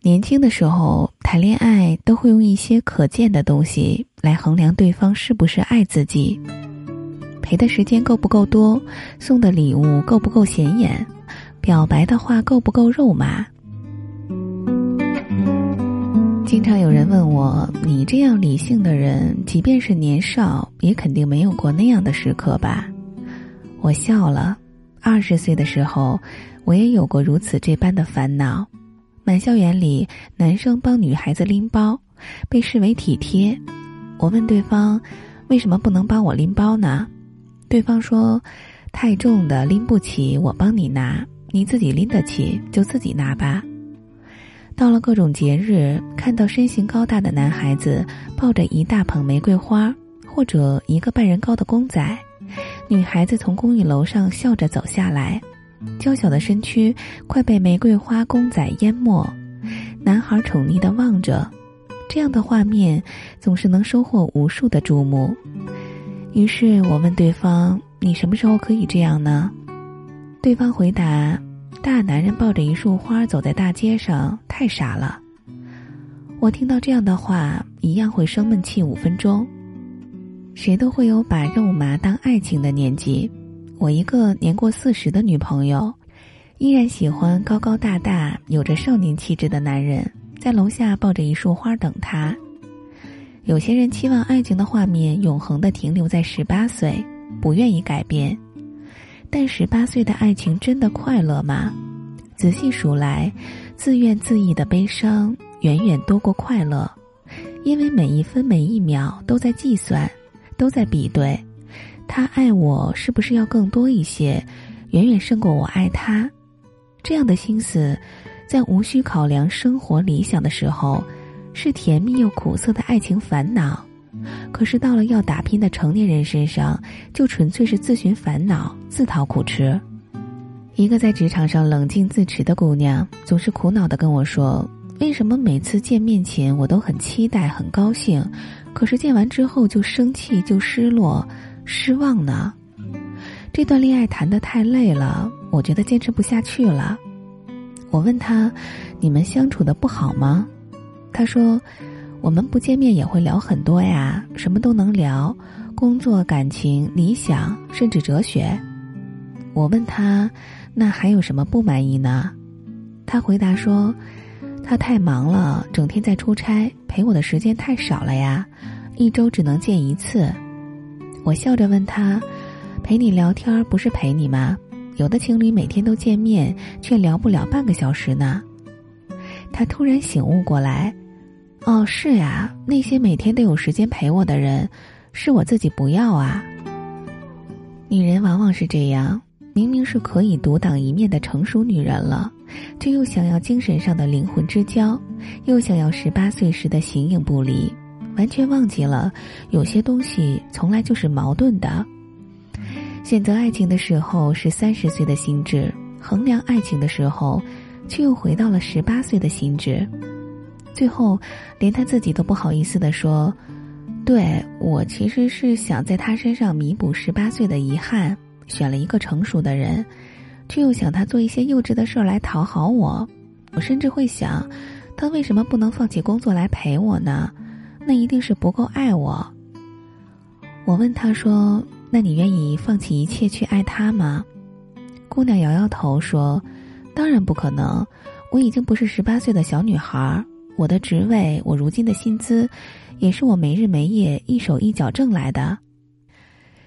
年轻的时候谈恋爱都会用一些可见的东西来衡量对方是不是爱自己，陪的时间够不够多，送的礼物够不够显眼，表白的话够不够肉麻。经常有人问我：“你这样理性的人，即便是年少，也肯定没有过那样的时刻吧？”我笑了。二十岁的时候，我也有过如此这般的烦恼。满校园里，男生帮女孩子拎包，被视为体贴。我问对方：“为什么不能帮我拎包呢？”对方说：“太重的拎不起，我帮你拿。你自己拎得起，就自己拿吧。”到了各种节日，看到身形高大的男孩子抱着一大捧玫瑰花，或者一个半人高的公仔，女孩子从公寓楼上笑着走下来，娇小的身躯快被玫瑰花公仔淹没，男孩宠溺的望着，这样的画面总是能收获无数的注目。于是我问对方：“你什么时候可以这样呢？”对方回答。大男人抱着一束花走在大街上，太傻了。我听到这样的话，一样会生闷气五分钟。谁都会有把肉麻当爱情的年纪。我一个年过四十的女朋友，依然喜欢高高大大、有着少年气质的男人，在楼下抱着一束花等他。有些人期望爱情的画面永恒的停留在十八岁，不愿意改变。但十八岁的爱情真的快乐吗？仔细数来，自怨自艾的悲伤远远多过快乐，因为每一分每一秒都在计算，都在比对，他爱我是不是要更多一些，远远胜过我爱他。这样的心思，在无需考量生活理想的时候，是甜蜜又苦涩的爱情烦恼。可是到了要打拼的成年人身上，就纯粹是自寻烦恼、自讨苦吃。一个在职场上冷静自持的姑娘，总是苦恼的跟我说：“为什么每次见面前我都很期待、很高兴，可是见完之后就生气、就失落、失望呢？这段恋爱谈得太累了，我觉得坚持不下去了。”我问他：“你们相处的不好吗？”他说。我们不见面也会聊很多呀，什么都能聊，工作、感情、理想，甚至哲学。我问他，那还有什么不满意呢？他回答说，他太忙了，整天在出差，陪我的时间太少了呀，一周只能见一次。我笑着问他，陪你聊天不是陪你吗？有的情侣每天都见面，却聊不了半个小时呢。他突然醒悟过来。哦，是呀，那些每天都有时间陪我的人，是我自己不要啊。女人往往是这样，明明是可以独当一面的成熟女人了，却又想要精神上的灵魂之交，又想要十八岁时的形影不离，完全忘记了有些东西从来就是矛盾的。选择爱情的时候是三十岁的心智，衡量爱情的时候，却又回到了十八岁的心智。最后，连他自己都不好意思的说：“对我其实是想在他身上弥补十八岁的遗憾，选了一个成熟的人，却又想他做一些幼稚的事儿来讨好我。我甚至会想，他为什么不能放弃工作来陪我呢？那一定是不够爱我。”我问他说：“那你愿意放弃一切去爱他吗？”姑娘摇摇头说：“当然不可能，我已经不是十八岁的小女孩。”我的职位，我如今的薪资，也是我没日没夜一手一脚挣来的。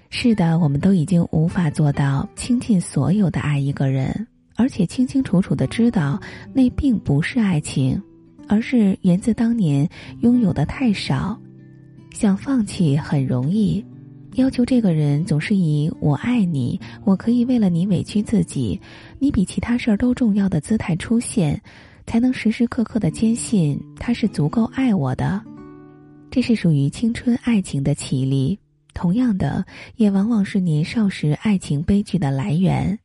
是的，我们都已经无法做到倾尽所有的爱一个人，而且清清楚楚的知道那并不是爱情，而是源自当年拥有的太少。想放弃很容易，要求这个人总是以“我爱你，我可以为了你委屈自己，你比其他事儿都重要的”姿态出现。才能时时刻刻的坚信他是足够爱我的，这是属于青春爱情的绮丽。同样的，也往往是年少时爱情悲剧的来源。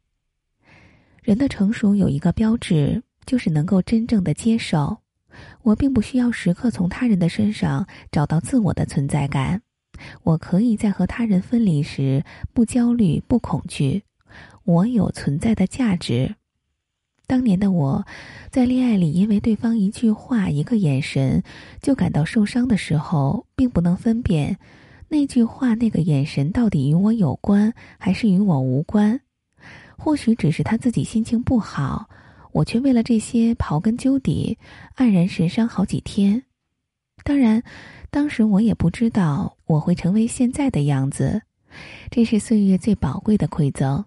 人的成熟有一个标志，就是能够真正的接受。我并不需要时刻从他人的身上找到自我的存在感，我可以在和他人分离时不焦虑、不恐惧，我有存在的价值。当年的我，在恋爱里因为对方一句话、一个眼神就感到受伤的时候，并不能分辨那句话、那个眼神到底与我有关还是与我无关。或许只是他自己心情不好，我却为了这些刨根究底，黯然神伤好几天。当然，当时我也不知道我会成为现在的样子，这是岁月最宝贵的馈赠。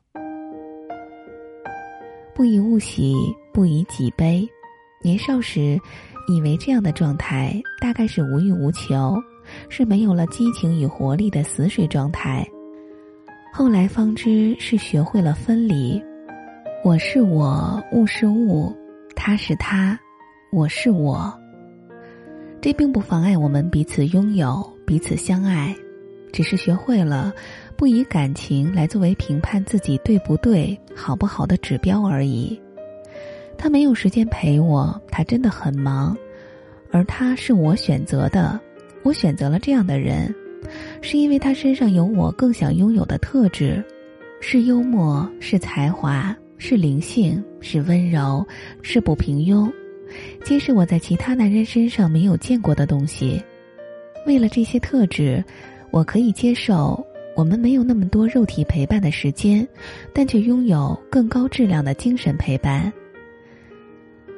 不以物喜，不以己悲。年少时，以为这样的状态大概是无欲无求，是没有了激情与活力的死水状态。后来方知是学会了分离，我是我，物是物，他是他，我是我。这并不妨碍我们彼此拥有，彼此相爱，只是学会了不以感情来作为评判自己对不对、好不好的指标而已。他没有时间陪我，他真的很忙，而他是我选择的，我选择了这样的人。是因为他身上有我更想拥有的特质，是幽默，是才华，是灵性，是温柔，是不平庸，皆是我在其他男人身上没有见过的东西。为了这些特质，我可以接受我们没有那么多肉体陪伴的时间，但却拥有更高质量的精神陪伴。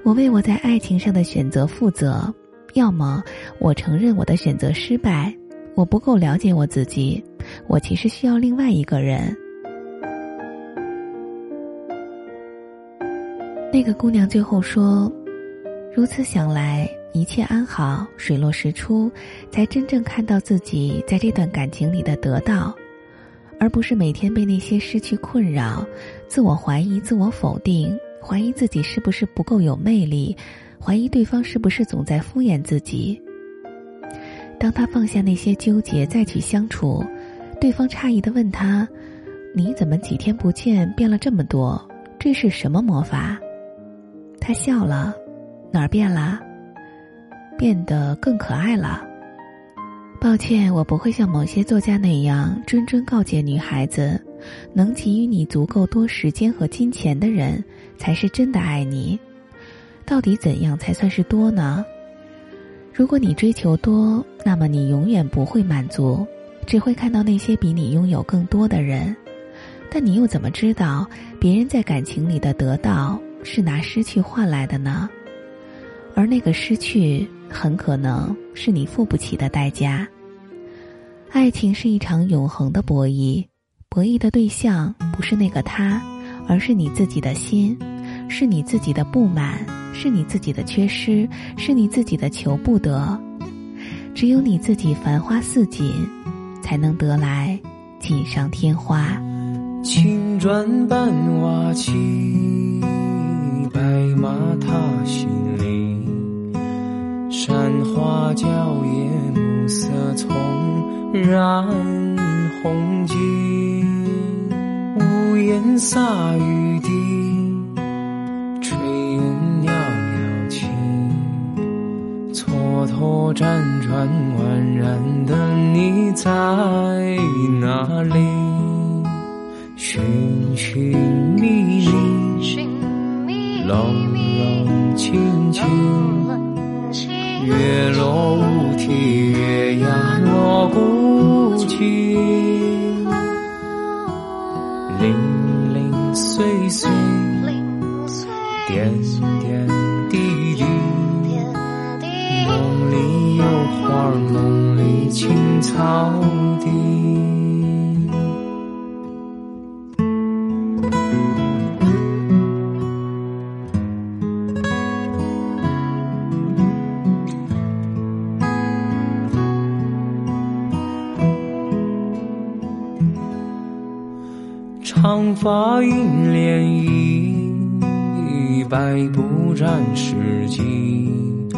我为我在爱情上的选择负责，要么我承认我的选择失败。我不够了解我自己，我其实需要另外一个人。那个姑娘最后说：“如此想来，一切安好，水落石出，才真正看到自己在这段感情里的得到，而不是每天被那些失去困扰，自我怀疑、自我否定，怀疑自己是不是不够有魅力，怀疑对方是不是总在敷衍自己。”当他放下那些纠结，再去相处，对方诧异的问他：“你怎么几天不见变了这么多？这是什么魔法？”他笑了：“哪儿变了？变得更可爱了。”抱歉，我不会像某些作家那样谆谆告诫女孩子：能给予你足够多时间和金钱的人，才是真的爱你。到底怎样才算是多呢？如果你追求多，那么你永远不会满足，只会看到那些比你拥有更多的人。但你又怎么知道别人在感情里的得到是拿失去换来的呢？而那个失去很可能是你付不起的代价。爱情是一场永恒的博弈，博弈的对象不是那个他，而是你自己的心，是你自己的不满。是你自己的缺失，是你自己的求不得。只有你自己繁花似锦，才能得来锦上添花。青砖伴瓦漆，染红巾。屋檐洒雨滴。炊烟袅袅起，蹉跎辗转宛然的你在哪里？寻寻觅觅，冷冷清清，月落乌啼，月牙零零碎碎，点点滴滴。梦里有花梦里青草地，长发映涟漪，百步斩诗经。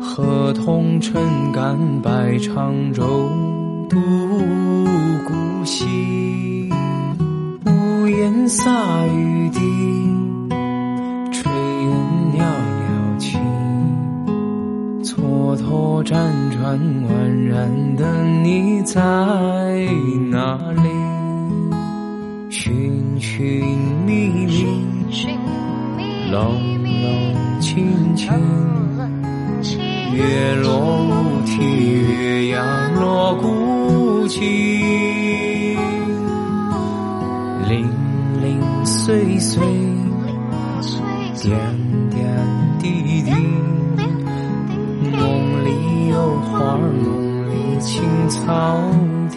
河童撑杆摆长舟渡孤西，屋檐洒雨滴，炊烟袅袅起，蹉跎辗转宛然的你在哪里？冷冷清清，月落乌啼，月牙落孤井，零零碎碎，点点滴滴，梦里有花，梦里青草地。